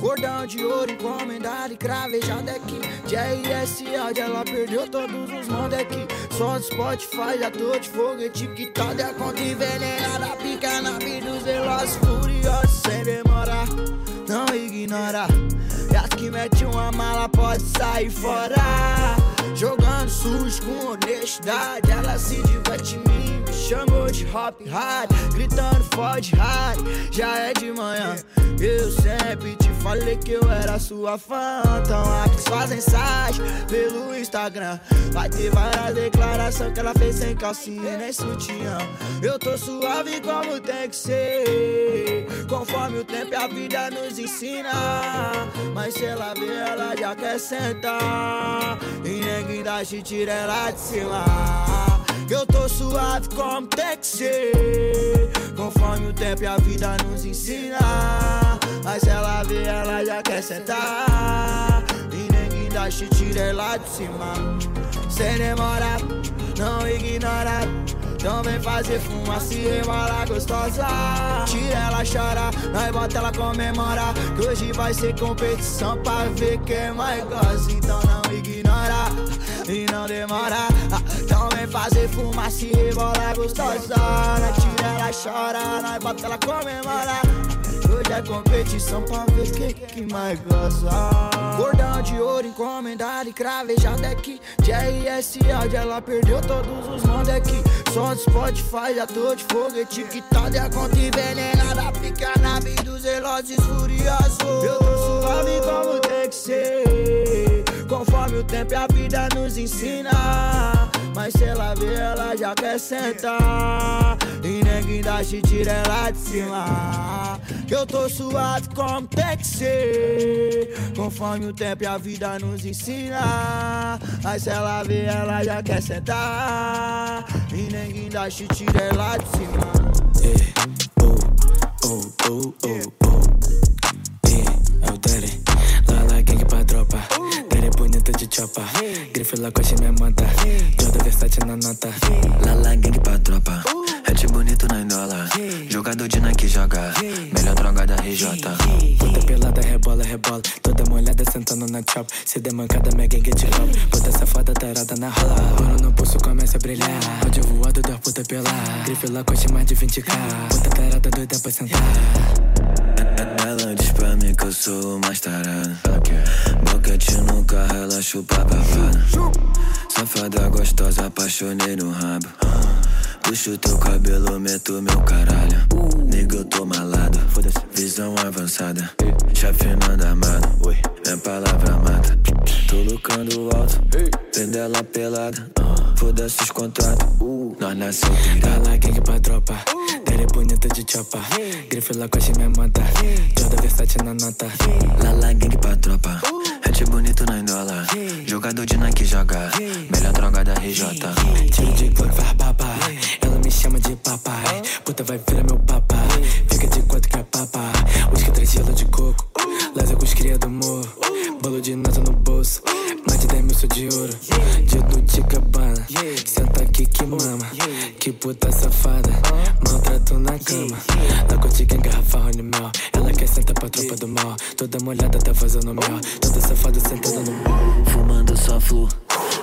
Cordão de ouro encomendado e cravejado aqui. JS Audi, ela perdeu todos os aqui. Só do Spotify, já tô de foguete que tá de conta envenenada. Pica na vida dos velozes furiosos sem demorar. Não ignora. E as que mete uma mala pode sair fora. Jogando sujo com honestidade. Ela se diverte em mim, chamou de hop hard. Gritando fode hard, já é de manhã. Eu sempre te falei que eu era sua fã. Então aqui fazem mensagem pelo Instagram. Vai ter várias declarações que ela fez sem calcinha nem sutiã. Eu tô suave como tem que ser. Conforme o tempo e a vida nos ensina. Mas se ela vê, ela já quer sentar. E ninguém dá te tira ela de cima. Eu tô suave como tem que ser. Conforme o tempo e a vida nos ensina. Mas ela vê, ela já quer sentar. E ninguém dá te tira ela de cima. Sem demora, não ignora. Então vem fazer fumaça e rebola gostosa Tira ela chora, nós bota ela comemora Que hoje vai ser competição pra ver quem mais gosta Então não ignora e não demora Então vem fazer fumaça e rebola gostosa. Tira ela chora, nós bota ela comemora. Hoje é competição pra ver quem que mais gosta Cordão de ouro encomendado e cravejado aqui JS Audi, ela perdeu todos os mandos aqui Só do Spotify, já tô de foguete Que tá de conta envenenada Fica na vida dos velozes furiosos. Eu tô suave como tem que ser Conforme o tempo e a vida nos ensina. Mas se ela vê, ela já quer sentar. E ninguém dá te tira ela de cima. Que eu tô suave como tem que ser. Conforme o tempo e a vida nos ensina. Mas se ela vê, ela já quer sentar. E ninguém dá te tira ela de cima. Yeah, oh, oh, oh, oh, oh. Bonita de chopa. Grife Lacoste me mata. Joda Versace na nota. Lala gang pra tropa. Hat bonito na indola. Jogador de Nike joga. Melhor droga da RJ. Puta pelada, rebola, rebola. Toda molhada sentando na chop. Se der mancada, minha gang de love. Puta safada, tarada na rola. Ouro no pulso começa a brilhar. Pode voado da puta pelar. Grife Lacoste mais de 20k. Puta tarada doida pra sentar. Pra mim que eu sou o mais tarado. Boquete no carro, ela chupa babado. Safada gostosa, apaixonei no rabo. Puxo teu cabelo, meto meu caralho. Nigga, eu tô malado. Visão avançada. Chefe manda amado. Minha palavra mata. Tô lucrando alto. Vendo ela pelada. Foda-se os contratos. Nós nasceu tirado. Lala gang pra tropa. Daddy bonita de chopa. Grife Lacoste me mata. Joda Versace na nota. Lala gang pra tropa. Hat bonito na indola. Jogador de Nike joga. Melhor droga da RJ. Tiro de Glock faz. Ela me chama de papai. Puta vai virar meu papai. Fica de quatro que é papai. Whisky três gelo de coco. Laser com os cria do morro. Bolo de nata no bolso. Mais de 10 mil sou de ouro. Dedo de cabana. Senta aqui que mama. Que puta safada. Maltrato na cama. Narcotica em garrafa Rony Mel. Ela quer sentar pra tropa do mal. Toda molhada tá fazendo mel. Toda safada sentada no mal. Fumando só flu,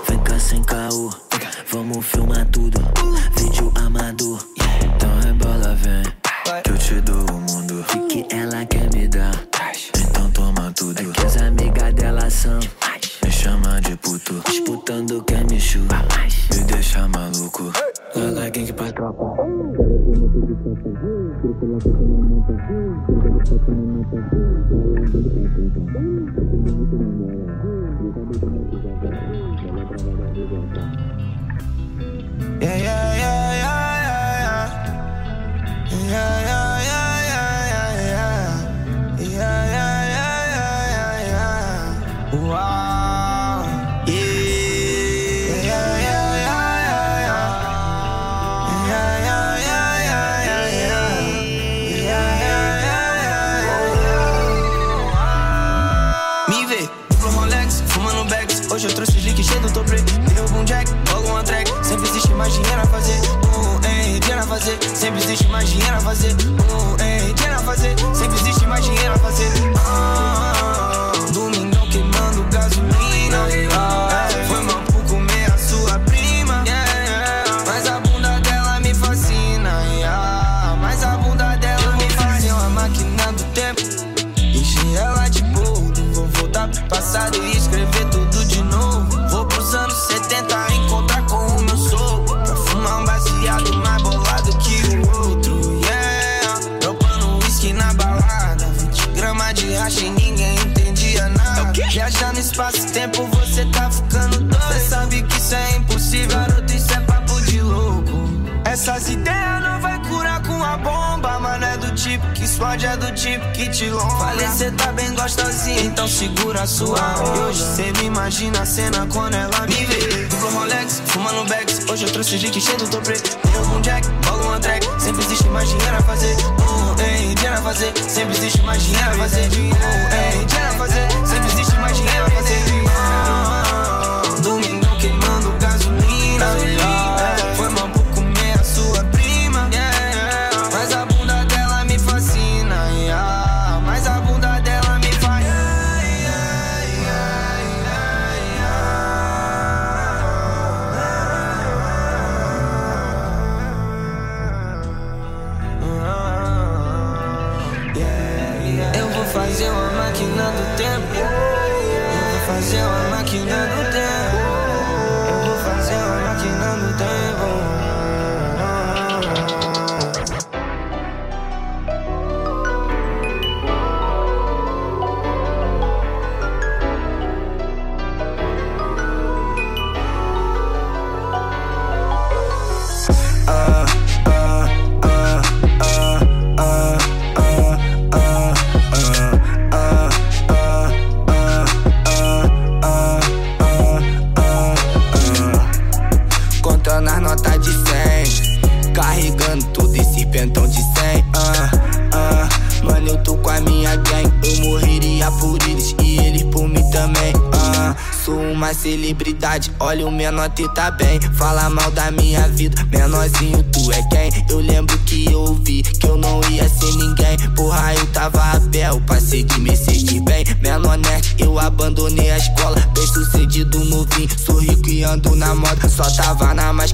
vem cá sem caô. Vamos filmar tudo, vídeo amador. Então rebola, vem, que eu te dou o mundo. O que ela quer me dar, então toma tudo. É que são, me chama de puto. Disputando quem me chupa, me deixa maluco. Lala gang pra tropa. Fazer. Sempre existe mais dinheiro a fazer. Explode, é do tipo que te lomba. Falei, cê tá bem gostosinha, então segura a sua onda. E hoje cê me imagina a cena quando ela me vê. Duplo Rolex, fumando bags. Hoje eu trouxe Jique cheio do toprê. Eu com Jack, bolo um track. Sempre existe mais dinheiro a fazer. Uh, ei, dinheiro a fazer. Sempre existe mais dinheiro a fazer. Uh, ei, dinheiro a fazer. Uma celebridade, olha o menor tá bem. Fala mal da minha vida, menorzinho tu é quem? Eu lembro que eu ouvi que eu não ia ser ninguém. Porra, eu tava a pé, eu passei de Mercedes bem. Menor nerd, eu abandonei a escola. Bem sucedido, novinho, sou rico e ando na moda. Só tava na mais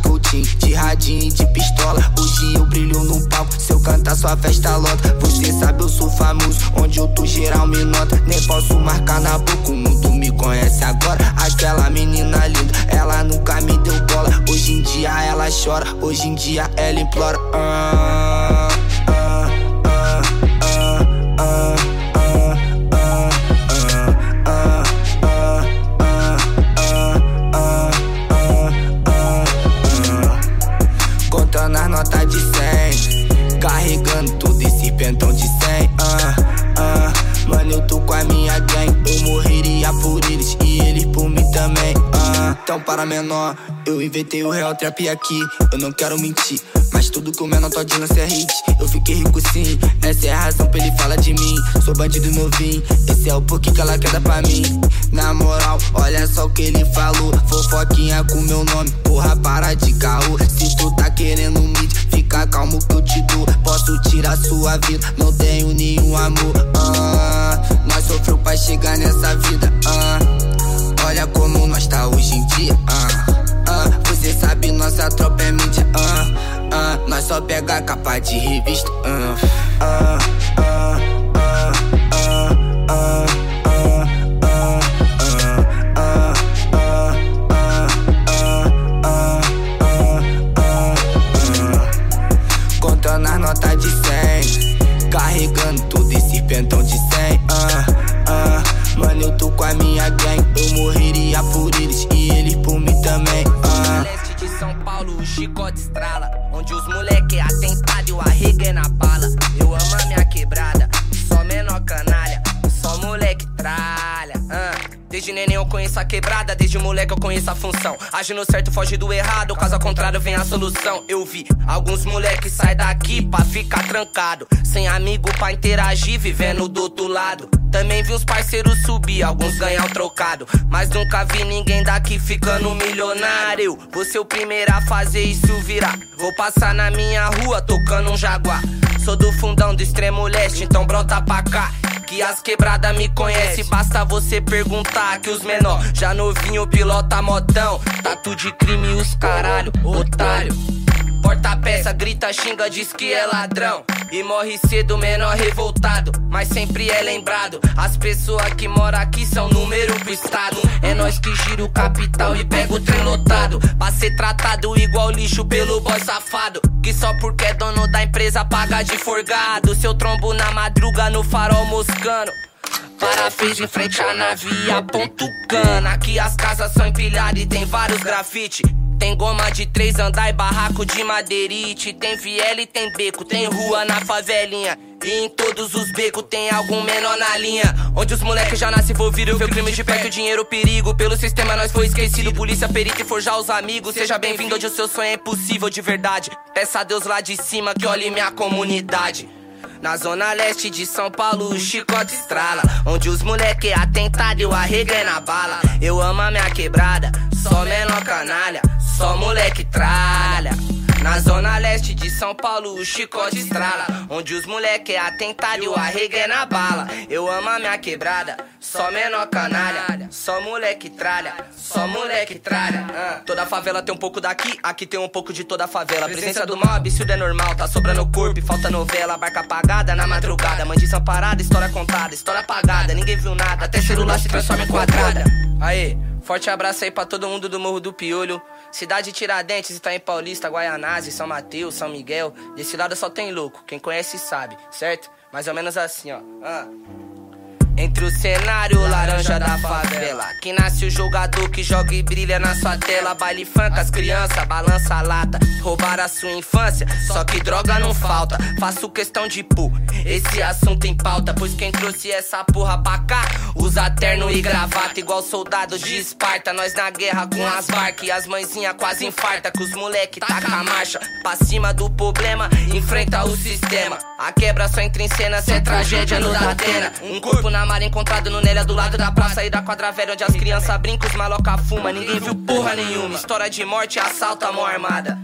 de radinho e de pistola. Hoje eu brilho no palco, se eu cantar sua festa lota. Você sabe eu sou famoso, onde eu tô geral me nota. Nem posso marcar na boca, o mundo me conhece agora castela, menina linda. Ela nunca me deu bola. Hoje em dia ela chora, hoje em dia ela implora. Ah, ah, ah, ah, ah. Contando as notas de 100, carregando tudo esse pentão de 100. Ah, ah, mano, eu tô com a minha ah. Então para menor, eu inventei o real trap aqui Eu não quero mentir. Mas tudo que o menor tá lança é hit. Eu fiquei rico sim, essa é a razão pra ele falar de mim. Sou bandido novinho, esse é o porquê que ela quer dar pra mim. Na moral, olha só o que ele falou. Fofoquinha com meu nome, porra para de caô Se tu tá querendo mídia, fica calmo que eu te dou. Posso tirar sua vida, não tenho nenhum amor. Ah, Nós sofreu pra chegar nessa vida. Ah, olha como nós tá hoje em dia. Uh, uh, você sabe, nossa tropa é mídia. Uh, uh, nós só pega a capa de revista. Uh, uh, uh, de 100 Carregando tudo esse pentão de 100 uh, uh, Mano, eu tô com a minha gang morreria por eles e eles por mim também ah. leste de São Paulo, o chicote estrala. Onde os moleque é atentado e o arrego é na bala. Eu amo a minha quebrada, só menor canalha. Só moleque tralha. ah. Desde neném eu conheço a quebrada, desde moleque eu conheço a função. Agindo certo, foge do errado, caso contrário vem a solução. Eu vi alguns moleque sai daqui pra ficar trancado. Sem amigo pra interagir, vivendo do outro lado. Também vi uns parceiros subir, alguns ganhar um trocado. Mas nunca vi ninguém daqui ficando milionário. Vou ser o primeiro a fazer isso virar. Vou passar na minha rua tocando um jaguar. Sou do fundão do extremo leste, então brota pra cá. Que as quebradas me conhecem, basta você perguntar. Que os menor já novinho pilota modão. Tatu de crime os caralho, otário. Porta peça, grita, xinga, diz que é ladrão. E morre cedo, menor revoltado, mas sempre é lembrado. As pessoas que moram aqui são número pro estado. É nós que gira o capital e pega o trem lotado. Pra ser tratado igual lixo pelo boy safado. Que só porque é dono da empresa paga de forgado. Seu trombo na madruga no farol moscando. Parafez em frente à navia, ponto cana. Aqui as casas são empilhadas e tem vários grafite. Tem goma de três andar e barraco de madeirite. Tem viela e tem beco, tem rua na favelinha. E em todos os becos tem algum menor na linha. Onde os moleques já nascem envolvidos. Foi crime de perto, dinheiro, perigo. Pelo sistema nós foi esquecido. Polícia, perita e forjar os amigos. Seja bem-vindo onde o seu sonho é impossível de verdade. Peça a Deus lá de cima que olhe minha comunidade. Na zona leste de São Paulo, o chicote estrala. Onde os moleque atentado e o arrega é na bala. Eu amo a minha quebrada, só menor canalha, só moleque tralha. Na zona leste de São Paulo, o chicote estrala. Onde os moleque atentado e o arrega é na bala. Eu amo a minha quebrada, só menor canalha, só moleque tralha, só moleque tralha. Ah. Toda favela tem um pouco daqui, aqui tem um pouco de toda a favela. Presença do mal, absurdo é normal, tá sobrando corpo e falta novela. Barca apagada na madrugada, mandição parada, história contada, história apagada. Ninguém viu nada, até celular se transforma em quadrada. Aê. Forte abraço aí pra todo mundo do Morro do Piolho. Cidade Tiradentes, Itaim Paulista, Guaianazes, São Mateus, São Miguel. Desse lado só tem louco, quem conhece sabe, certo? Mais ou menos assim, ó. Ah. Entre o cenário laranja da favela Que nasce o jogador que joga e brilha na sua tela. Baile funk, as crianças, balança a lata Roubaram a sua infância, só que droga não falta. Faço questão de pôr esse assunto em pauta Pois quem trouxe essa porra pra cá Usa terno e gravata igual soldado de Esparta. Nós na guerra com as barcas e as mãezinha quase infarta Que os moleque taca a marcha Pra cima do problema, enfrenta o sistema A quebra só entra em cena, cê é tragédia no Datena Um corpo na mar encontrado no Nélia do lado da praça e da quadra velha Onde as crianças brincam, os maloca fuma Ninguém viu porra nenhuma. História de morte, assalto a mão armada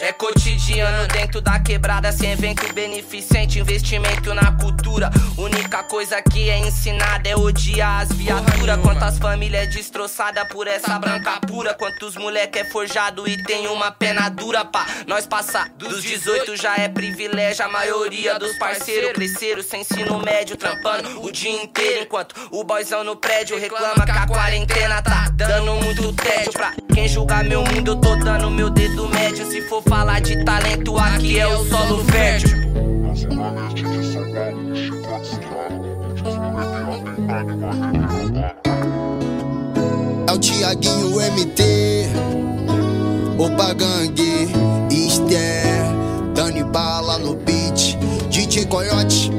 é cotidiano dentro da quebrada, sem evento beneficente, investimento na cultura. Única coisa que é ensinada é odiar as viaturas. Quantas famílias destroçadas por essa branca pura. Quantos moleque é forjado e tem uma pena dura pra nós passar. Dos 18 já é privilégio, a maioria dos parceiros cresceram sem ensino médio, trampando o dia inteiro. Enquanto o boyzão no prédio reclama que a quarentena tá dando muito tédio pra quem julgar meu mundo. Eu tô dando meu dedo médio. Se for falar de talento, aqui é o solo fértil. É o Tiaguinho MT, Opa Gangue, Esther, Dani Bala no beat, DJ Coyote.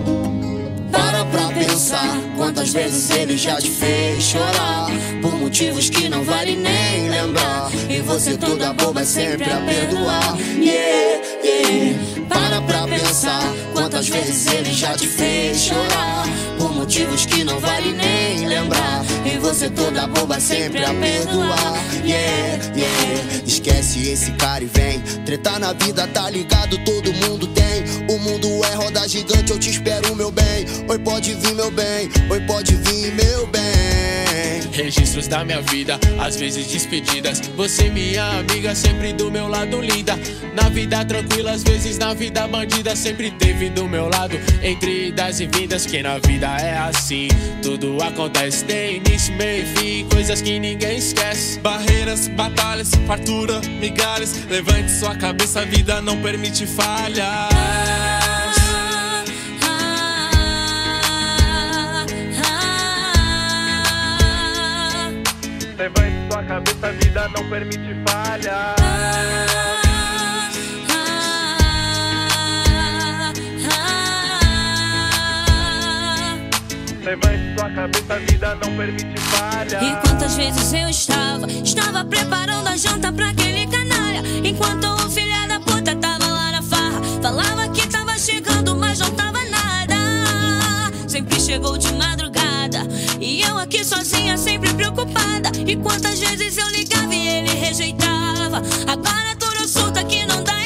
Pensar quantas vezes ele já te fez chorar Por motivos que não vale nem lembrar. E você toda boba sempre a perdoar. Yeah, yeah. Para pra pensar quantas vezes ele já te fez chorar Por motivos que não vale nem lembrar. E você toda boba sempre a perdoar. Yeah, yeah Esquece esse cara e vem. Tretar na vida tá ligado, todo mundo tem. O mundo é roda gigante, eu te espero meu bem. Oi pode vir meu bem, oi pode vir meu bem Registros da minha vida, às vezes despedidas. Você, minha amiga, sempre do meu lado, linda. Na vida tranquila, às vezes na vida bandida, sempre teve do meu lado. Entre idas e vindas, que na vida é assim. Tudo acontece, tem início, meio fim. Coisas que ninguém esquece. Barreiras, batalhas, fartura, migalhas. Levante sua cabeça, a vida não permite falhas. Cabeça, a vida não permite falhas. Levante sua cabeça, a vida não permite falhas. E quantas vezes eu estava, estava preparando a janta pra aquele canalha. Enquanto o filho da puta tava lá na farra, falava que tava chegando, mas não tava nada. Sempre chegou de madrugada. E eu aqui sozinha, sempre preocupada. E quantas vezes eu ligava e ele rejeitava. Agora tudo solta que não dá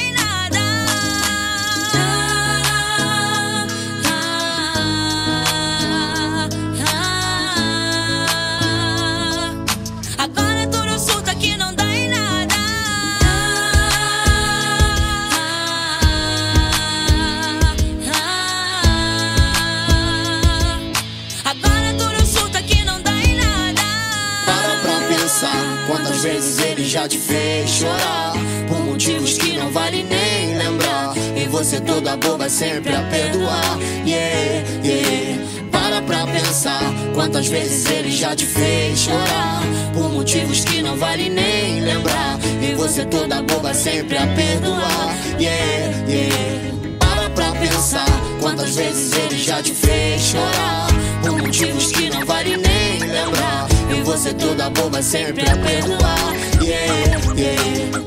te fez chorar Por motivos que não vale nem lembrar. E você toda boba sempre a perdoar. Yeah, yeah. Para pra pensar quantas vezes ele já te fez chorar Por motivos que não vale nem lembrar. E você toda boba sempre a perdoar. Yeah, yeah. Para pra pensar quantas vezes ele já te fez chorar Por motivos que não vale nem lembrar você toda boba sempre a perdoar Yeah, yeah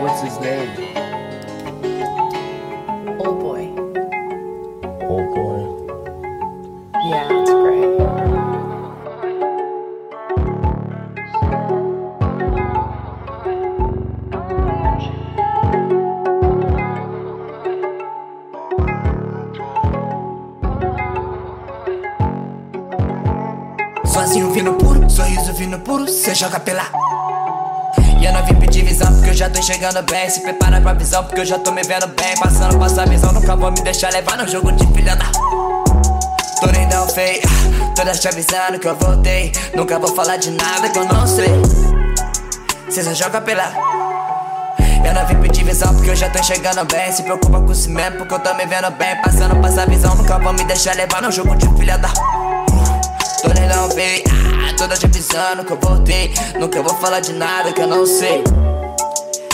What's his name? Joga pela. E eu não vim pedir visão porque eu já tô enxergando bem. Se prepara pra visão porque eu já tô me vendo bem. Passando, passa a visão, nunca vou me deixar levar no jogo de filha da. Tô lindão feio, todas te avisando que eu voltei. Nunca vou falar de nada que eu não sei. Cê só joga pela. Eu não vim pedir visão porque eu já tô enxergando bem. Se preocupa com si mesmo porque eu tô me vendo bem. Passando, passa a visão, nunca vou me deixar levar no jogo de filha da. Tô lindão feio, ah, toda te avisando que eu voltei. Nunca vou falar de nada que eu não sei.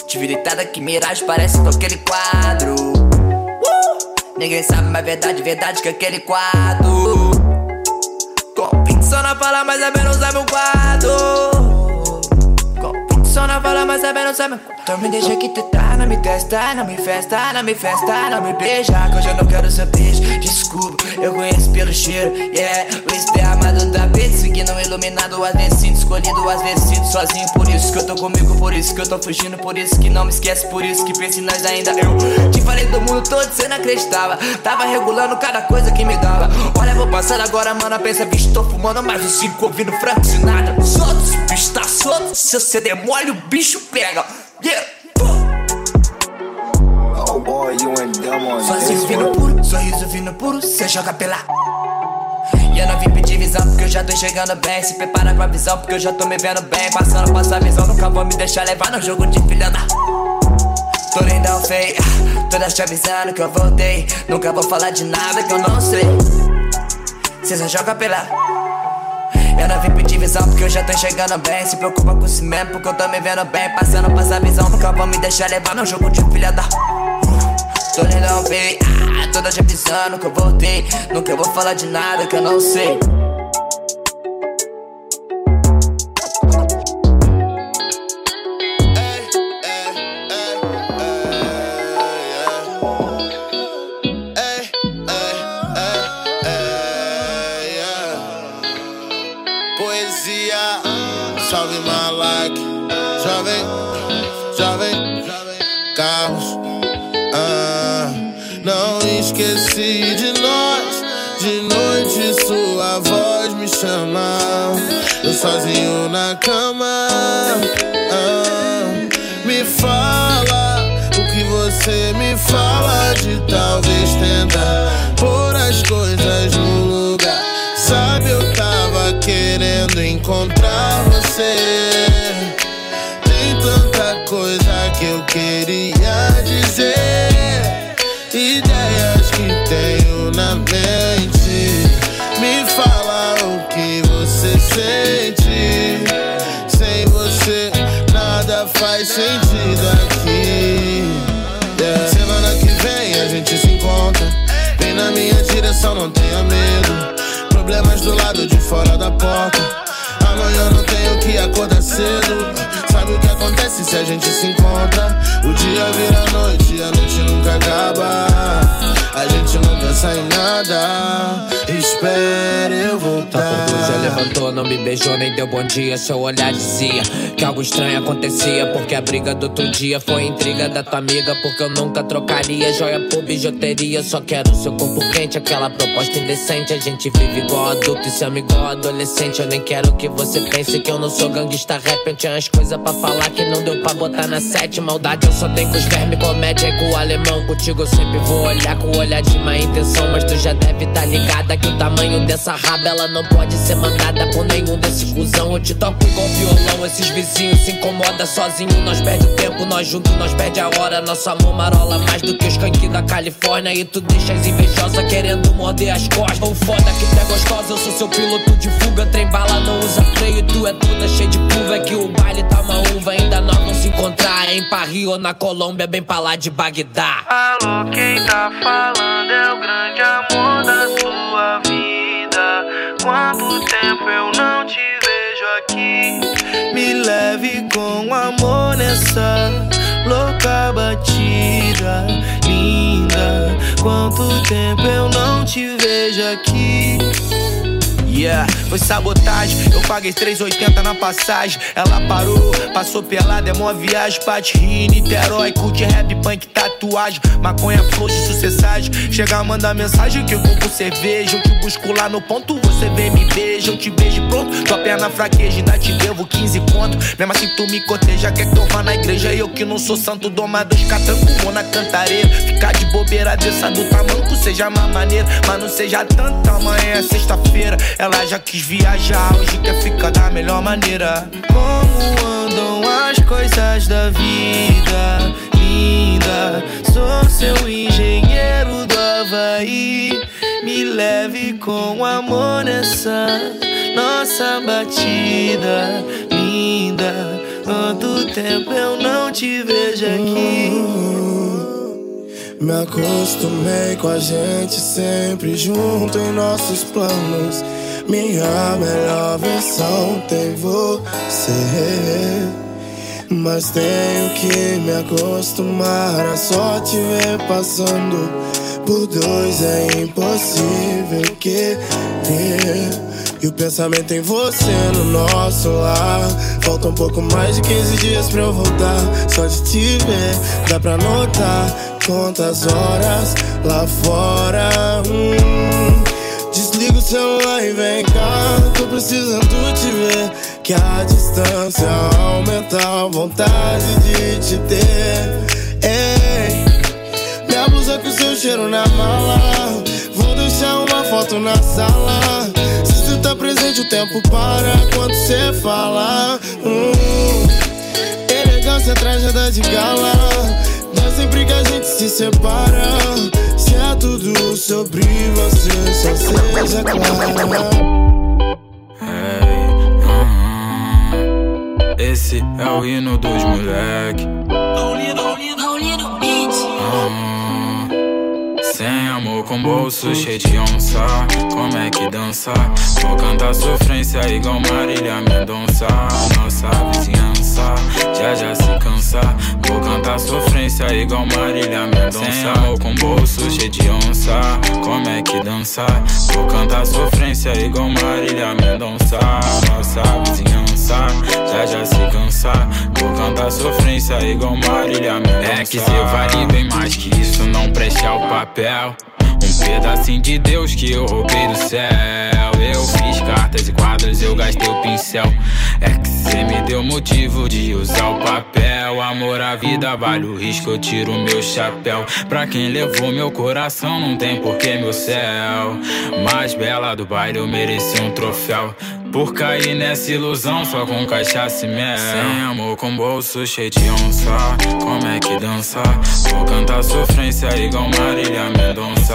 Te deitada que miragem parece com aquele quadro. Uh! Ninguém sabe, mas verdade, verdade que aquele quadro. Convicção na fala, mas é menos é meu quadro. Convicção na fala, mas é menos é quadro. Então me deixa que tu tá, não me testa, não me festa, não me festa, não me beija. Que eu não quero seu beijo. Desculpa, eu conheço pelo cheiro. Yeah, o esperma do tapete, seguindo iluminado. Às vezes sinto escolhido, às vezes sinto sozinho. Por isso que eu tô comigo, por isso que eu tô fugindo. Por isso que não me esquece, por isso que pensa em nós ainda. Eu te falei do mundo todo, cê não acreditava. Tava regulando cada coisa que me dava. Olha, vou passar agora, mano. Pensa, bicho, tô fumando mais uns cinco ouvindo Frank Sinatra. Solto, bicho tá solto. Se você demole, o bicho pega. Yeah. Boy, you ain't dumb on Sozinho vindo puro, sorriso vindo puro, cê joga pela. E eu não vim pedir visão porque eu já tô enxergando bem. Se prepara pra visão porque eu já tô me vendo bem. Passando, passa a visão, nunca vou me deixar levar no jogo de filha da. Tô lindão feio, ah, todas te avisando que eu voltei. Nunca vou falar de nada que eu não sei. Cê só joga pela. Eu não vim pedir visão porque eu já tô enxergando bem. Se preocupa com si mesmo porque eu tô me vendo bem. Passando, passa a visão, nunca vou me deixar levar no jogo de filha da. Tô lindão feio, ah, toda te avisando que eu voltei. Nunca vou falar de nada que eu não sei. Encontrar você. Tem tanta coisa que eu queria dizer. Ideias que tenho na mente. Me fala o que você sente. Sem você, nada faz sentido aqui. Yeah. Semana que vem a gente se encontra. Vem na minha direção, não tenha medo. Problemas do lado de fora da porta amanhã tenho que acordar cedo. Sabe o que acontece se a gente se encontra? O dia vira noite, e a noite nunca acaba. A gente não pensar em nada. Espere eu voltar. Tá a levantou, não me beijou, nem deu bom dia. Seu olhar dizia que algo estranho acontecia. Porque a briga do outro dia foi intriga da tua amiga. Porque eu nunca trocaria joia por bijuteria. Só quero seu corpo quente, aquela proposta indecente. A gente vive igual adulto e se ama igual adolescente. Eu nem quero que você pense que eu não sou gangsta rap. Eu tinha as coisas pra falar que não deu pra botar na sete. Maldade eu só tenho com os vermes, comédia e com o alemão. Contigo eu sempre vou olhar com o olhar de má intenção. Mas tu já deve tá ligada que o tamanho dessa raba ela não pode ser mandada por nenhum desse cuzão. Eu te toco igual violão, esses vizinhos se incomoda sozinho. Nós perde tempo, nós juntos, nós perde a hora. Nosso amor marola mais do que os skunk da Califórnia. E tu deixa as invejosas querendo morder as costas. Ou foda que tu é gostosa, eu sou seu piloto de fuga. Trem bala não usa freio, tu é toda cheia de curva. É que o baile tá uma uva, ainda nós vamos se encontrar em Paris ou na Colômbia, bem pra lá de Bagdá. Alô, quem tá falando é o grande amor da sua vida. Quanto tempo eu não te vejo aqui? Me leve com amor nessa louca batida linda. Quanto tempo eu não te vejo aqui? Yeah, foi sabotagem. Eu paguei 3,80 na passagem. Ela parou, passou pelada, é mó viagem. Pate Rio, Niterói, curte rap, punk, tatuagem. Maconha, flor de sucessagem. Chega, manda mensagem que eu vou por cerveja. Eu te busco lá no ponto, você vem me beija. Eu te beijo pronto, tua perna fraqueja, ainda te devo 15 conto. Mesmo assim tu me corteja, quer que eu vá na igreja. Eu que não sou santo, doma dois catranco, vou na cantareira. Ficar de bobeira dessa do tamanco, seja mais maneira. Mas não seja tanto, amanhã é sexta-feira. Ela já quis viajar, hoje quer ficar da melhor maneira. Como andam as coisas da vida? Linda, sou seu engenheiro do Havaí. Me leve com amor nessa nossa batida. Linda, quanto tempo eu não te vejo aqui. Me acostumei com a gente sempre junto em nossos planos. Minha melhor versão tem você. Mas tenho que me acostumar a só te ver passando. Por dois é impossível querer. E o pensamento em você no nosso lar. Falta um pouco mais de 15 dias pra eu voltar. Só de te ver, dá pra notar quantas horas lá fora. Hum. Celular e vem cá. Tô precisando te ver. Que a distância aumenta a vontade de te ter. Ei, minha blusa com seu cheiro na mala. Vou deixar uma foto na sala. Se tu tá presente, o tempo para quando cê fala. Hum, elegância, trajada de gala. Dá sempre que a gente se separa. Tudo sobre você, só seja clara. Esse é o hino dos moleque. Ah, Sem amor com bolso cheio de onça Como é que dança? Vou cantar sofrência igual Marília Mendonça Nossa vizinhança já já se cansa Vou cantar sofrência igual Marília Mendonça. Sem amor com bolso cheio de onça. Como é que dança? Vou cantar sofrência igual Marília Mendonça. Nossa vizinhança já já se cansa Vou cantar sofrência igual Marília Mendonça É que cê vale bem mais que isso, não preste ao papel um pedacinho de Deus que eu roubei do céu. Eu fiz cartas e quadros, eu gastei o pincel. É que cê me deu motivo de usar o papel. Amor à vida vale o risco, eu tiro meu chapéu. Pra quem levou meu coração, não tem porquê meu céu. Mais bela do baile, eu mereci um troféu. Por cair nessa ilusão só com cachaça e mel Sem amor com bolso cheio de onça. Como é que dança? Vou cantar sofrência igual Marília Mendonça.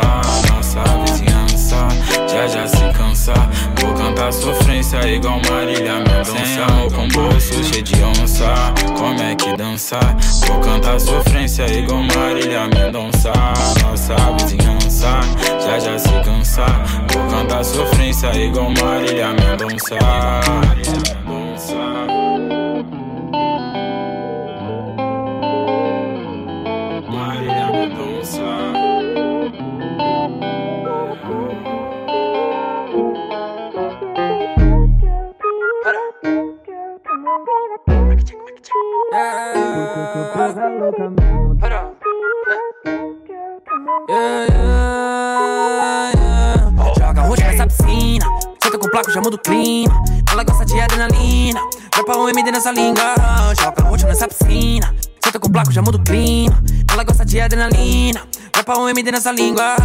Nossa vizinhança já já se cansa. Vou cantar sofrência igual Marília Mendonça. Sem amor. Com bolso cheio de onça. Como é que dança? Vou cantar sofrência igual Marília Mendonça. Nossa vizinhança já já se cansa sofrência igual Marília Mendonça MD nessa língua. Joga roxo nessa piscina. Senta com placo, já muda o clima. Ela gosta de adrenalina. Dropa um MD nessa língua.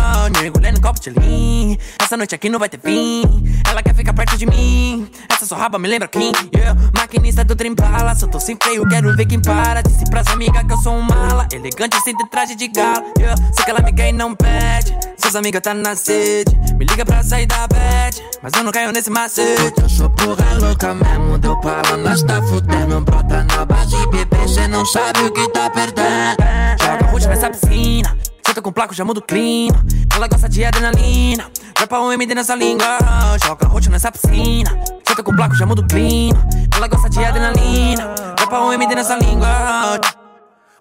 Mergulhando no copo de lean. Essa noite aqui não vai ter fim. Ela quer ficar perto de mim. Essa sua raba me lembra quem? Yeah. Maquinista do trem bala. Se eu tô sem freio, quero ver quem para. Disse pras amigas que eu sou um mala. Elegante sem ter traje de gala. Yeah. Sei que ela me quer e não pede. Seus amigas tá na sede. Me liga pra sair da bed. Mas eu não caio nesse macete. Eu sou porra louca mesmo. Deu pala, nós tá fudendo. Brota na base, bebê. Cê não sabe o que tá perdendo. Joga roxo nessa piscina. Senta com placo, já muda o clima. Ela gosta de adrenalina. Dropa um MD nessa língua. Joga roxo nessa piscina. Senta com placo, já muda o clima. Ela gosta de adrenalina. Dropa um MD nessa língua.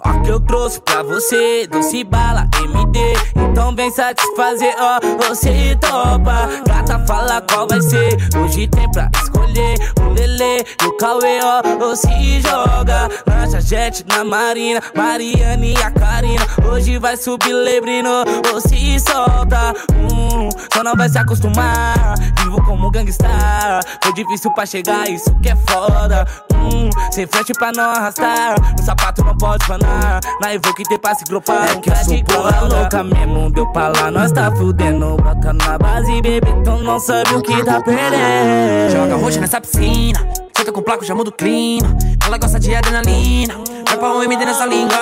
Ó que eu trouxe pra você, doce bala, MD Então vem satisfazer, ó, você topa Gata fala qual vai ser, hoje tem pra escolher Lele e o Cauê, ó, ou se joga. Lancha jet na marina, Mariane e a Karina. Hoje vai subir lebrino, ou se solta. Hum, Só não vai se acostumar, vivo como gangstar Foi difícil pra chegar, isso que é foda. Hum, Sem frente pra não arrastar, o sapato não pode fanar. Na Evoque tem pra se gropar É que eu sou porra louca mesmo Deu pra lá, nós tá fudendo. Bota na base, bebê, então não sabe o que tá perdendo. Joga roxo nessa piscina Senta com placo, já muda o clima. Ela gosta de adrenalina. Vai pra um MD nessa língua.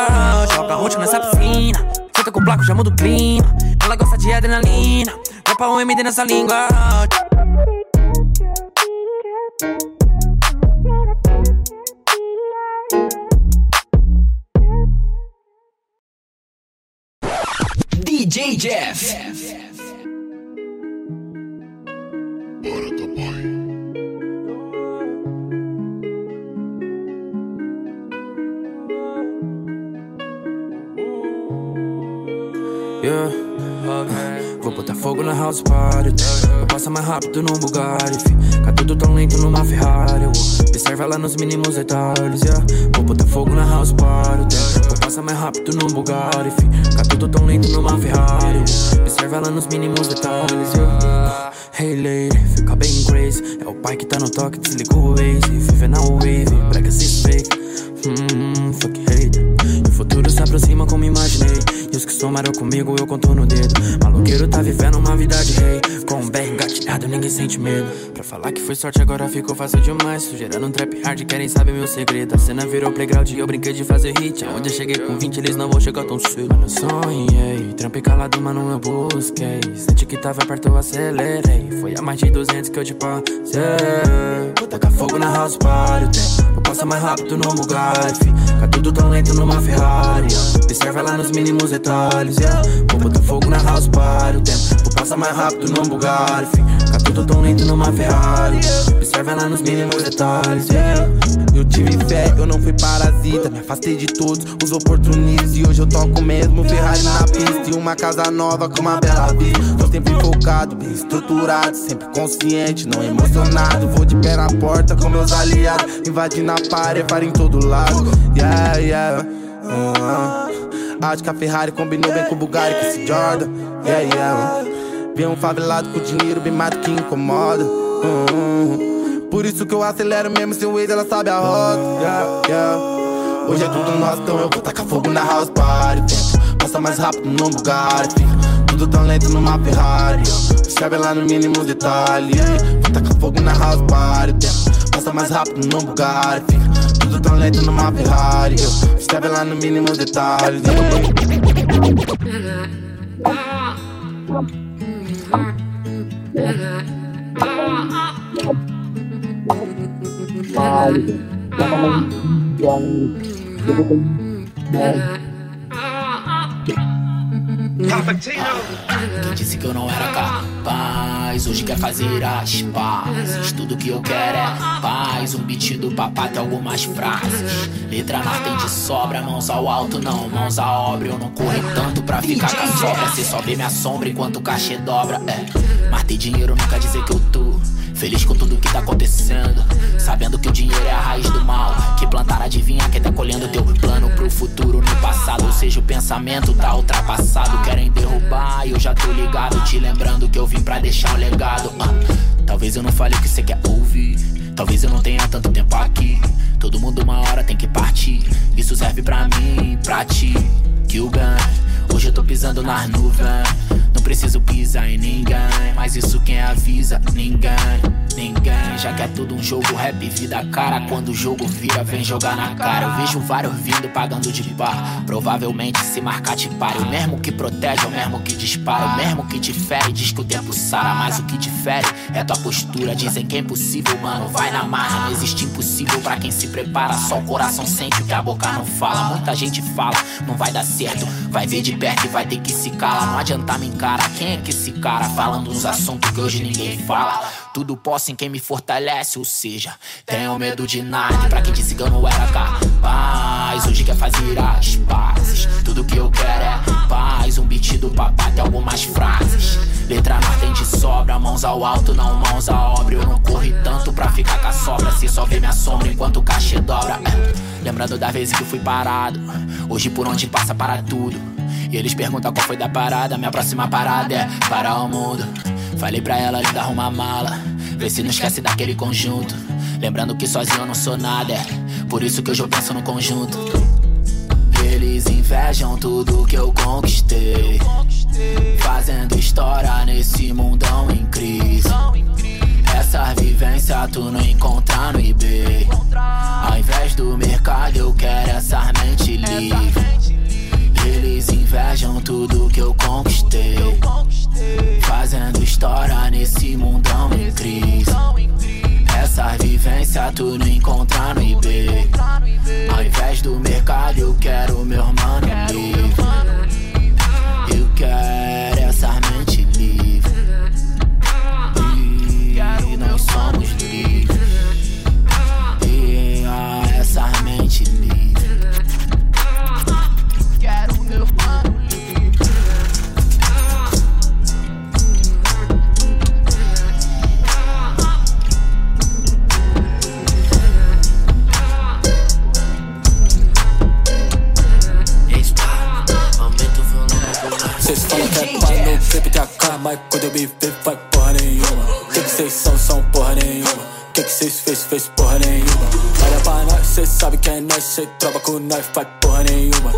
Joga roxo nessa piscina. Senta com placo, já muda o clima. Ela gosta de adrenalina. Vai pra um MD nessa língua. DJ Jeff. Bora, papai. Yeah. Vou botar fogo na house party. Vou passar mais rápido num Bugatti. Fica tudo tão lento numa Ferrari. Observa lá nos mínimos detalhes. Yeah. Vou botar fogo na house party. Vou passar mais rápido num Bugatti. Fica tudo tão lento numa Ferrari. Observa lá nos mínimos detalhes. Yeah. Hey lady, fica bem crazy. É o pai que tá no toque, desliga o Waze. Vive na wave, brega se fake. Hum, fuck hater. E o futuro se aproxima como imaginei. E os que somaram comigo eu conto no dedo. Maloqueiro tá vivendo uma vida de rei. Com um bem engatilhado, ninguém sente medo. Pra falar que foi sorte, agora ficou fácil demais. Sugerando um trap hard, querem saber meu segredo. A cena virou playground e eu brinquei de fazer hit. Aonde eu cheguei com 20, eles não vão chegar tão cedo. Mano, sonhei. Trampei calado, mano, eu busquei. Senti que tava perto, eu acelerei. Foi a mais de 200 que eu te passei. Taca fogo na house party, o tempo passa mais rápido no Bugatti. Fica tudo tão lento numa Ferrari. Observa lá nos mínimos detalhes. Yeah. Vou botar fogo na house party, o tempo passa mais rápido no Bugatti. Tudo tão lento numa Ferrari. Observa lá nos mínimos detalhes. Yeah. Eu tive fé, eu não fui parasita. Me afastei de todos os oportunistas. E hoje eu toco mesmo Ferrari na pista. E uma casa nova com uma bela vista. Tô sempre focado, bem estruturado. Sempre consciente, não emocionado. Vou de pé na porta com meus aliados. Invadindo a parede, para em todo lado. Yeah, yeah. Uh, acho que a Ferrari combinou bem com o Bugatti, com esse Jordan. Yeah, yeah. Vem um favelado com dinheiro bem mais do que incomoda. Uh, por isso que eu acelero mesmo sem o Waze, ela sabe a rota. Yeah, yeah. Hoje é tudo nosso, então eu vou tacar fogo na house party. Tempo passa mais rápido no. Fica tudo tão lento numa Ferrari. Observe lá no mínimo detalhe. Vou tacar fogo na house party. Tempo passa mais rápido no. Fica tudo tão lento numa Ferrari. Observe lá no mínimo detalhe. Bye. Quem disse que eu não era capaz? Hoje quer fazer as pazes. Tudo que eu quero é paz. Um beat do papai tem algumas frases. Letra mar tem de sobra, mãos ao alto, não, mãos à obra. Eu não corri tanto pra ficar com a sobra. Cê só vê minha sombra enquanto o cachê dobra. É, mas ter dinheiro quer dizer que eu tô. Feliz com tudo que tá acontecendo. Sabendo que o dinheiro é a raiz do mal. Que plantar adivinha que tá colhendo teu plano pro futuro no passado. Ou seja, o pensamento tá ultrapassado. Querem derrubar e eu já tô ligado. Te lembrando que eu vim pra deixar um legado. Ah, talvez eu não fale o que você quer ouvir. Talvez eu não tenha tanto tempo aqui. Todo mundo uma hora tem que partir. Isso serve pra mim, pra ti. Que o ganho. Hoje eu tô pisando nas nuvens. Não preciso pisar em ninguém. Mas isso quem avisa? Ninguém, ninguém. Já que é tudo um jogo, rap, vida cara. Quando o jogo vira, vem jogar na cara. Eu vejo vários vindo pagando de par. Provavelmente se marcar te pare. O mesmo que protege, o mesmo que dispara. O mesmo que te fere, diz que o tempo sara. Mas o que difere é tua postura. Dizem que é impossível, mano. Vai na marra. Não existe impossível pra quem se prepara. Só o coração sente o que a boca não fala. Muita gente fala, não vai dar certo. Vai ver de perto e vai ter que se calar. Não adianta me encarar. Quem é que esse cara falando os assuntos que hoje ninguém fala? Tudo posso em quem me fortalece, ou seja, tenho medo de nada. Pra quem disse que eu não era capaz, hoje quer fazer as pazes. Tudo que eu quero é paz. Um beat do papai tem algumas frases. Letra na tem de sobra, mãos ao alto, não mãos à obra. Eu não corri tanto pra ficar com a sobra. Se só vê minha sombra enquanto o cachê dobra. Lembrando da vez que fui parado. Hoje por onde passa para tudo. E eles perguntam qual foi da parada. Minha próxima parada é parar o mundo. Falei pra ela linda arrumar mala. Vê se não esquece daquele conjunto. Lembrando que sozinho eu não sou nada. É por isso que hoje eu penso no conjunto. Eles invejam tudo que eu conquistei. Fazendo história nesse mundão em crise. Essa vivência tu não encontra no eBay. Ao invés do mercado, eu quero essa mente livre. Eles invejam tudo que eu conquistei. Fazendo história nesse mundão em crise. Essa vivência tu não encontra no eBay. Ao invés do mercado, eu quero meu mano livre. Eu quero essa mente livre. E nós somos mas quando eu me ver vai porra nenhuma. Que que cês são, são porra nenhuma. Que que cês fez, fez porra nenhuma. Olha pra nós, cê sabe que é nós, cê troca com nós, faz porra nenhuma.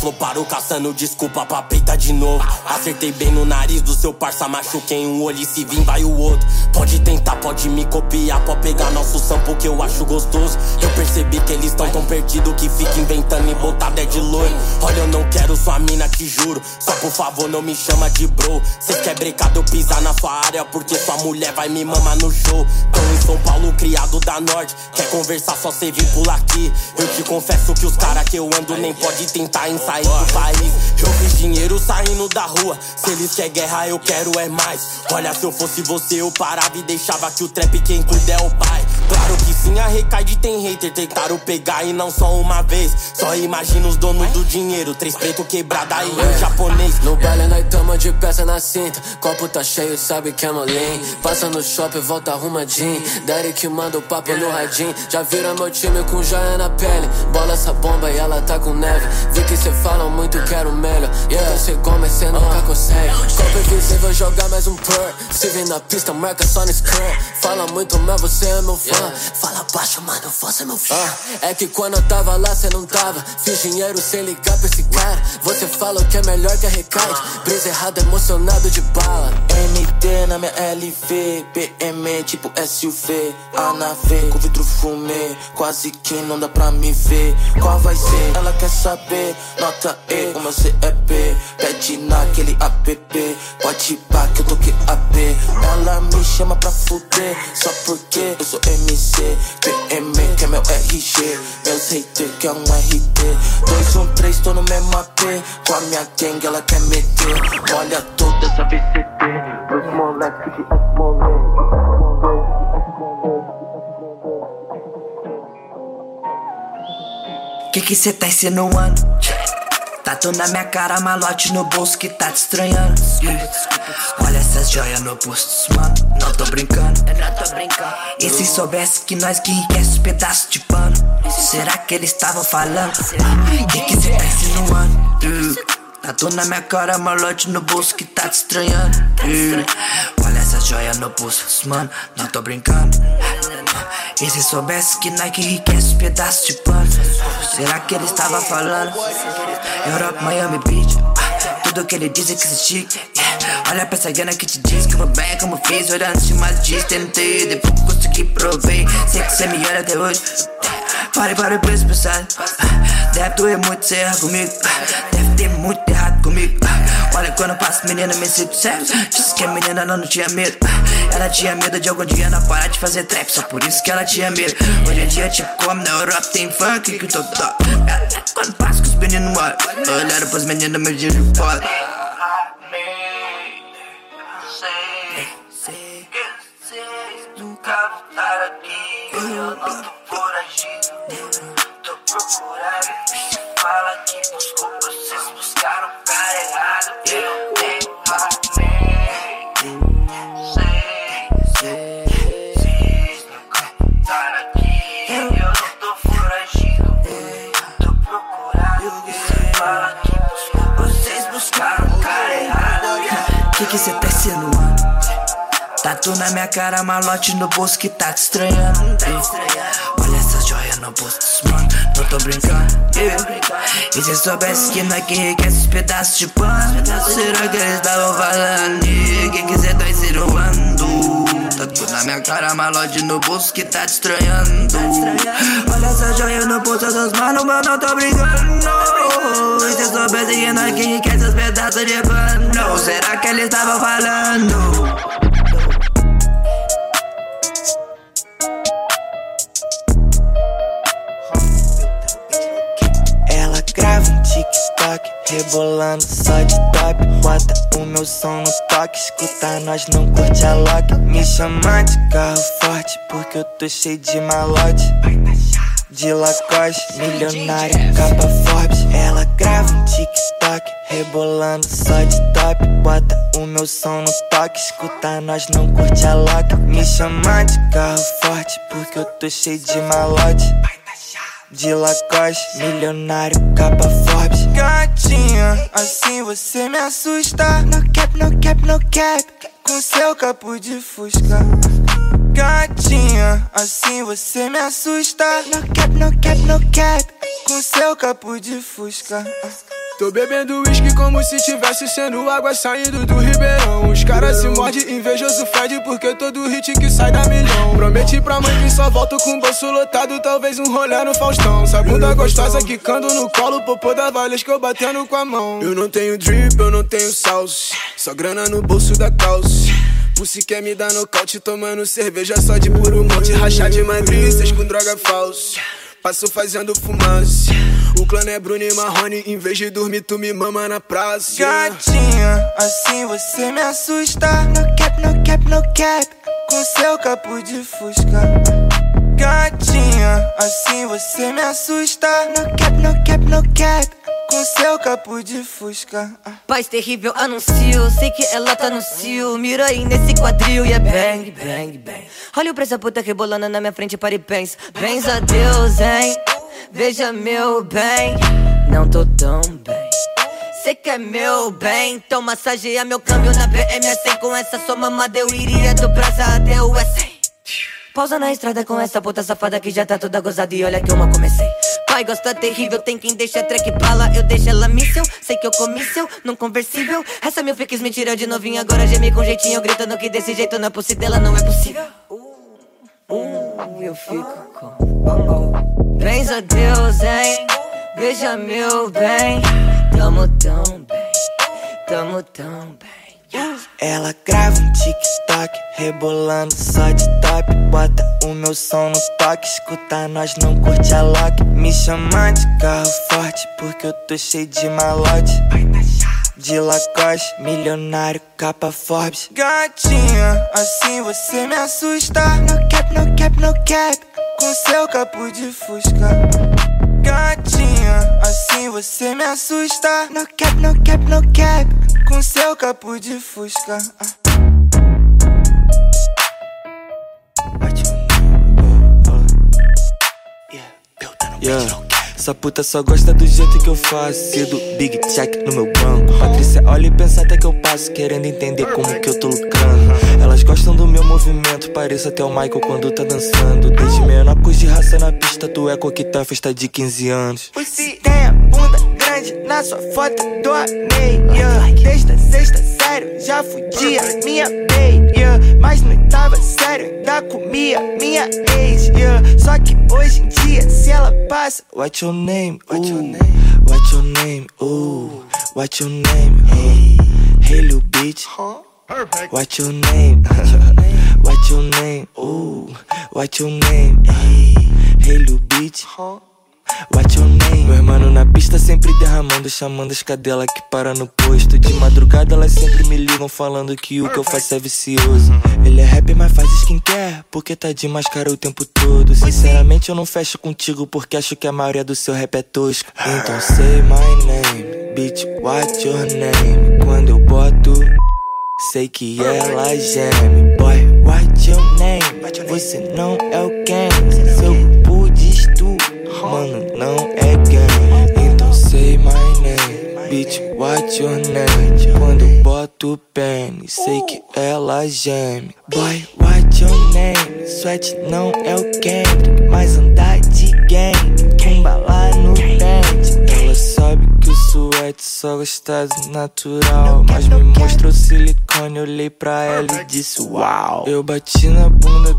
Tadinho floparam caçando desculpa pra peita de novo. Acertei bem no nariz do seu parça, machuquei um olho e se vir vai o outro. Pode tentar, pode me copiar, pode pegar nosso sample que eu acho gostoso. Eu percebi que eles tão tão perdidos que fica inventando e botar dead loiro. Olha, eu não quero sua mina, te juro. Só por favor, não me chama de bro. Cê quer brecado eu pisar na sua área porque sua mulher vai me mamar no show. Tão em São Paulo, criado da Norte. Quer conversar, só cê vir pular aqui. Eu te confesso que os caras que eu ando nem pode tentar em sair do país. Eu fiz dinheiro saindo da rua. Se eles querem guerra, eu quero é mais. Olha, se eu fosse você, eu parava e deixava que o trap quem cuida é o pai. Claro que sim, a Recaide tem hater. Tentaram pegar e não só uma vez. Só imagina os donos do dinheiro. Três preto quebrada e um japonês. No baile nós tamo de peça na cinta Copo tá cheio, sabe que é molim Passa no shopping, volta arrumadinho que manda o papo no radinho Já vira meu time com joia na pele Bola essa bomba e ela tá com neve Vi que cê fala muito, quero melhor Yeah, cê come, cê nunca consegue Copo invisível, jogar mais um purr. Se vir na pista, marca só no scrum. Fala muito, mas você é meu fã. Fala baixo, mano, você é meu fã. É que quando eu tava lá, cê não tava. Fiz dinheiro sem ligar pra esse cara. Você fala o que é melhor que a recaide Brisa errada, emocionado de bala. NT na minha LV, PM tipo SUV, A na V, com vidro fumê, quase que não dá pra me ver. Qual vai ser? Ela quer saber, nota E, o meu CEP, pede naquele app, pode pá que eu toquei AP. Ela me chama pra fuder, só porque eu sou MC, PM que é meu RG, meus haters que é um RT. 213, tô no mesmo AP, com a minha gang ela quer meter. Olha toda essa VCT, pros moleques de Que que cê tá insinuando? Tatu na minha cara, malote no bolso que tá te estranhando. Olha essas joias no posto, mano. Não tô brincando. Não tô brincando. E se soubesse que nós que enriquece pedaço de pano? Será que eles estavam falando? De que cê tá insinuando? Tatu na minha cara, malote no bolso que tá te estranhando. Olha essas joias no pulso, mano, não tô brincando. E se soubesse que Nike enriquece pedaços de pano? Será que ele estava falando? Europa, Miami Beach. Tudo que ele diz é que yeah. Olha pra essa grana que te diz que eu vou bem como fiz. Olhando de mais diz, tentei, depois consegui provei. Sei que cê me olha até hoje. Pare para preço passado. Deve doer muito ser errar comigo. Deve ter muito errado comigo. Olha quando eu passo, menina, me sinto sério. Disse que a menina não, não tinha medo. Ela tinha medo de algum dia não parar de fazer trap. Só por isso que ela tinha medo. Hoje em dia, tipo, como na Europa tem funk que tô top. Quando passo que os meninos olham. Olharam pros meninos, me dizem foda. Nunca voltar aqui, eu não. Tô procurado. Fala que buscou, vocês buscaram o cara errado. Eu tenho amém. Sei, vocês nunca voltaram aqui, eu não tô foragido. Tô procurado. Fala que buscou, vocês buscaram o cara errado. Que que cê tá insinuando? Tatu na minha cara, malote no bolso que tá te estranhando. Olha essas joias no bolso, mano, não tô brincando. E se soubesse que nós que enriquece os pedaços de pano, será que eles estavam falando? Que que cê tá insinuando? Tatu na minha cara, malote no bolso que tá te estranhando. Olha essa joia no bolso dos manos, mano, tô brincando. E se soubesse que nós que enriquece os pedaços de pano, será que eles estavam falando? Rebolando só de top. Bota o meu som no toque, escuta nós não curte a lock. Me chama de carro forte, porque eu tô cheio de malote. De Lacoste, milionária, capa Forbes. Ela grava um TikTok, rebolando só de top. Bota o meu som no toque, escuta nós não curte a lock. Me chama de carro forte, porque eu tô cheio de malote. De Lacoste, milionário, capa Forbes Gatinha, assim você me assusta. No cap, no cap, no cap. Com seu capo de fusca. Gatinha, assim você me assusta. No cap, no cap, no cap. Com seu capo de fusca Tô bebendo uísque como se tivesse sendo água saindo do ribeirão. Os caras se mordem, invejoso fede porque todo hit que sai da milhão. Prometi pra mãe que só volto com o bolso lotado, talvez um rolê no Faustão. Sagunda gostosa quicando no colo, popô da Valesca eu batendo com a mão. Eu não tenho drip, eu não tenho salsa, só grana no bolso da calça. Pussy quer me dar nocaute tomando cerveja só de puro monte. Rachar de magriças com droga falsa. Passo fazendo fumaça. O clã é Bruno e Marrone. Em vez de dormir, tu me mama na praça. Gatinha, assim você me assusta No cap, no cap, no cap Com seu capo de fusca Gatinha, assim você me assusta No cap, no cap, no cap Com seu capo de fusca Paz terrível, anuncio. Sei que ela tá no cio. Mira aí nesse quadril e é bang, bang, bang. Olha o preço puta rebolando na minha frente, para e pensa. Bens a Deus, hein? Veja meu bem. Não tô tão bem. Cê quer meu bem, então massageia meu câmbio na BM100 Com essa sua mamada eu iria do Praça até o S100 Pausa na estrada com essa puta safada que já tá toda gozada e olha que eu mal comecei. Pai gosta terrível, tem quem deixa track bala Eu deixo ela míssel, sei que eu comi seu Num conversível, essa meu fix me tirou de novinho Agora geme com jeitinho, gritando que desse jeito não é possível Dela não é possível. Uh, eu fico com Bens a Deus, hein? Veja meu bem Tamo tão bem, tamo tão bem Ela grava um TikTok, rebolando só de top. Bota o meu som no toque, escuta nós não curte a lock. Me chama de carro forte, porque eu tô cheio de malote. De Lacoste, milionário, capa Forbes. Gatinha, assim você me assusta. No cap, no cap, no cap, com seu capo de fusca. Gatinha, assim você me assusta. No cap, no cap, no cap. Com seu capo de fusca. Ah. Yeah. Essa puta só gosta do jeito que eu faço. Cedo, big check no meu banco. Patrícia olha e pensa até que eu passo, querendo entender como que eu tô lucrando. Elas gostam do meu movimento, pareço até o Michael quando tá dançando. Desde menor cus de raça na pista, tu é coquetel, festa de 15 anos. Você tem a bunda grande na sua foto do meia. Desde sexta sério, já fudia minha meia. Mas não tava sério, ainda comia minha ex. Yeah. Só que hoje em dia, se ela passa, What's your name? What's your name? What's your name? Ooh, what's your name? Hey, hey, little bitch. What's your name? What's your name? Ooh, what's your name? Hey, hey, little bitch. Your name? Meu irmão na pista sempre derramando, chamando as cadelas que para no posto. De madrugada elas sempre me ligam falando que o que eu faço é vicioso. Ele é rap, mas faz skincare, porque tá de máscara o tempo todo. Sinceramente eu não fecho contigo porque acho que a maioria do seu rap é tosco. Então say my name, bitch, what's your name? Quando eu boto, sei que ela geme. Boy, what's your name? Você não é o game. Seu mano, não é game. Então say my name, bitch, what's your name? Quando boto pênis, sei que ela geme. Boy, what's your name? Sweat não é o Kendrick, mas andar de game. Tumba lá no pente. Ela sabe que o suete só gosta do natural. Mas me mostrou silicone, olhei pra ela e disse uau. Eu bati na bunda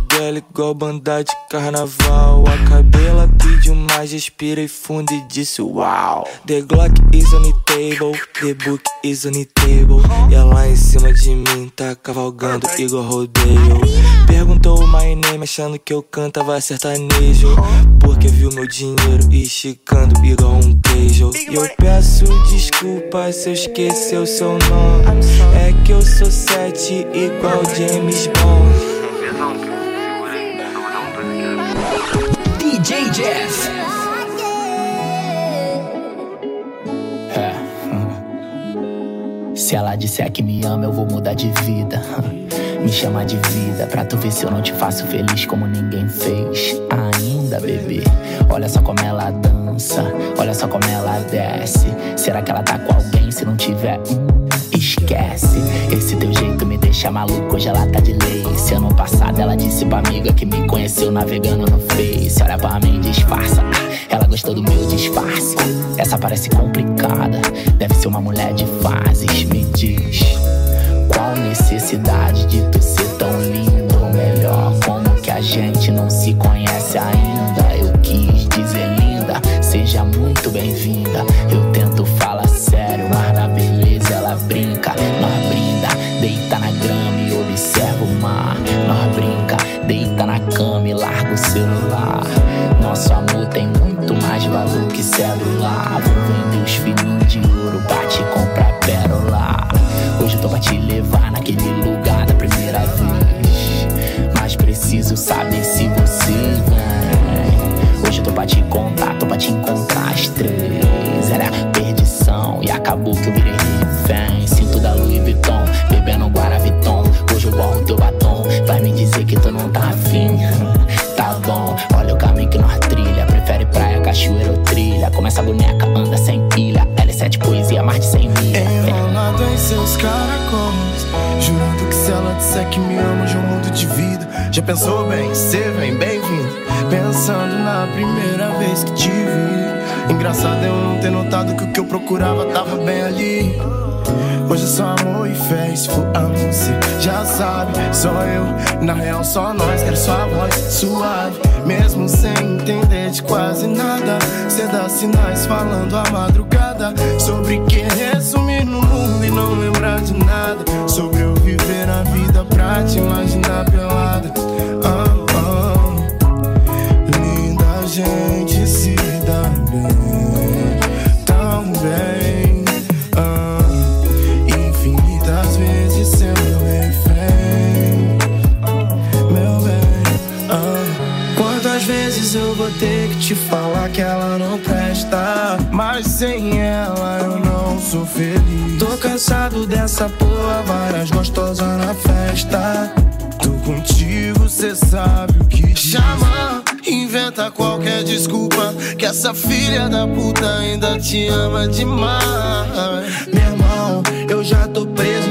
igual banda de carnaval. A cabela pediu mais, respirei fundo e disse uau. The Glock is on the table, the book is on the table. E ela em cima de mim tá cavalgando igual rodeio. Perguntou my name achando que eu cantava sertanejo. Porque viu meu dinheiro esticando igual um queijo. E eu peço desculpa se eu esqueci o seu nome. É que eu sou sete igual James Bond. DJ Jeff. É. Se ela disser que me ama, eu vou mudar de vida. Me chama de vida pra tu ver se eu não te faço feliz como ninguém fez ainda, bebê. Olha só como ela dança, olha só como ela desce. Será que ela tá com alguém? Se não tiver, hum, esquece. Esse teu jeito me deixa maluco, hoje ela tá de lace. Ano passado ela disse pra amiga que me conheceu navegando no Face. Olha pra mim, disfarça. Ela gostou do meu disfarce. Essa parece complicada, deve ser uma mulher de fases. Me diz. Qual necessidade de tu ser tão lindo? Ou melhor, como que a gente não se conhece ainda? Eu quis dizer linda, seja muito bem-vinda. Eu tento falar sério, mas na seven. Procurava tava bem ali. Hoje é só amor e fé, se for amor, já sabe Só eu, na real só nós, quero sua voz suave. Mesmo sem entender de quase nada Cê dá sinais falando a madrugada. Sobre que resumir no mundo e não lembrar de nada. Sobre eu viver a vida pra te imaginar sou feliz. Tô cansado dessa porra, várias gostosas na festa. Tô contigo, cê sabe o que diz. Chama, inventa qualquer desculpa. Que essa filha da puta ainda te ama demais. Meu irmão, eu já tô preso,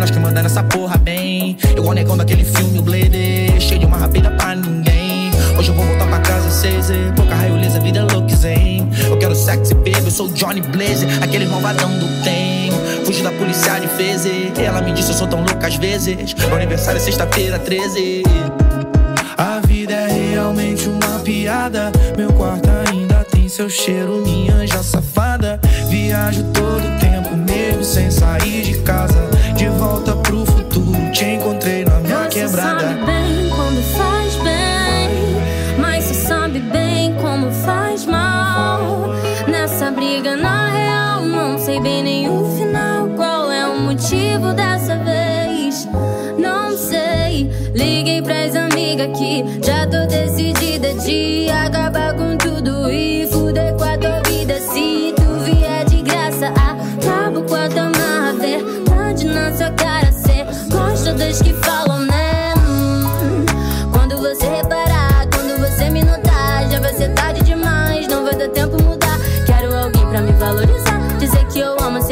Nós que manda nessa porra bem. Igual o negão daquele filme, o Blader. Cheio de uma rapida pra ninguém. Hoje eu vou voltar pra casa seis. Pouca raio lisa, vida é louca, zen. Eu quero sexy, baby. Eu sou Johnny Blaze, aquele malvadão do tem. Fugi da polícia de fez. Ela me disse eu sou tão louca às vezes. Meu aniversário é sexta-feira, 13. A vida é realmente uma piada. Meu quarto ainda tem seu cheiro, minha anja safada. Viajo todo tempo, sem sair de casa. De volta pro futuro, te encontrei na minha Você quebrada. sabe bem quando faz bem, mas você sabe bem como faz mal. Nessa briga, na real, não sei bem o final. Qual é o motivo dessa vez? Não sei. Liguei pras amigas que já tô decidida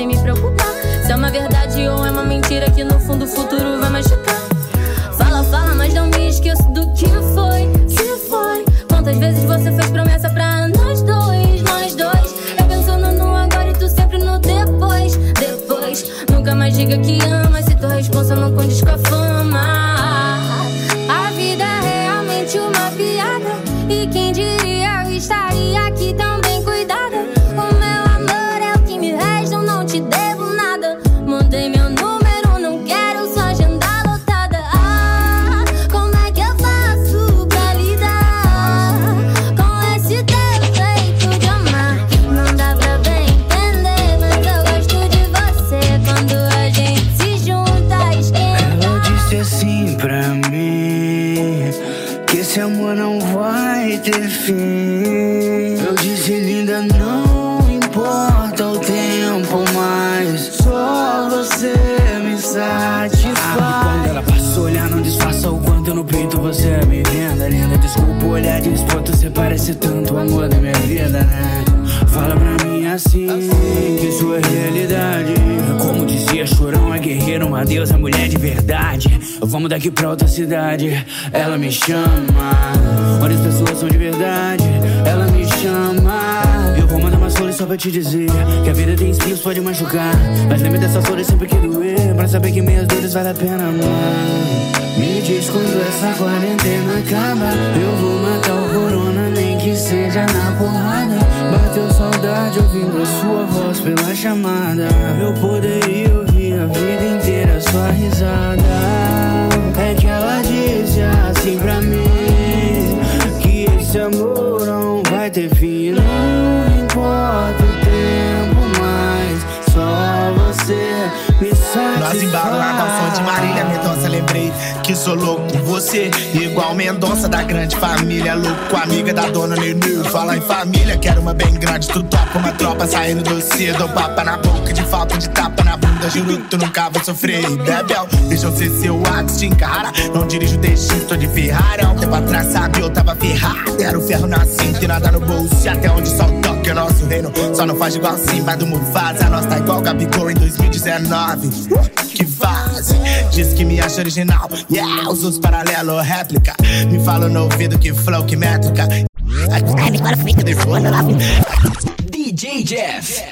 sem me preocupar. Se é uma verdade ou é uma mentira que no fundo o futuro vai machucar. Que sua realidade. Como dizia Chorão, é guerreiro, uma deusa, mulher de verdade. Vamos daqui pra outra cidade, ela me chama. Onde as pessoas são de verdade, ela me chama. Eu vou mandar umas flores só pra te dizer que a vida tem espinhos, pode machucar. Mas lembre dessas flores sempre que doer, pra saber que minhas dores vale a pena, amar. Me diz quando essa quarentena acaba. Eu vou matar o corona, nem que seja na porrada. Bateu saudade ouvindo sua voz pela chamada. Eu poderia ouvir a vida inteira sua risada. É que ela disse assim pra mim: Que esse amor não vai ter fim. Não importa o tempo mais, só você. Nós embalado ao som de Marília Mendonça, lembrei que sou louco com você. Igual Mendonça da grande família, louco amiga da dona Nenê. Fala em família, quero uma bem grande, tu topa uma tropa saindo do cedo. Papa na boca de falta de tapa na bunda. Juro que tu nunca vai sofrer, bebel. Deixa eu ser seu axe, te encara. Não dirijo DX, tô de Ferrari. Um tempo atrás, sabe, eu tava ferrado. Era o ferro na cinta e nada no bolso. E até onde só é o nosso reino. Só não faz igual Simba do Mufasa. Nós tá igual Gabigol em 2019. Uh, que fase, diz que me acha original. Yeah, os outros paralelo, réplica. Me fala no ouvido que flow, que métrica. DJ Jeff.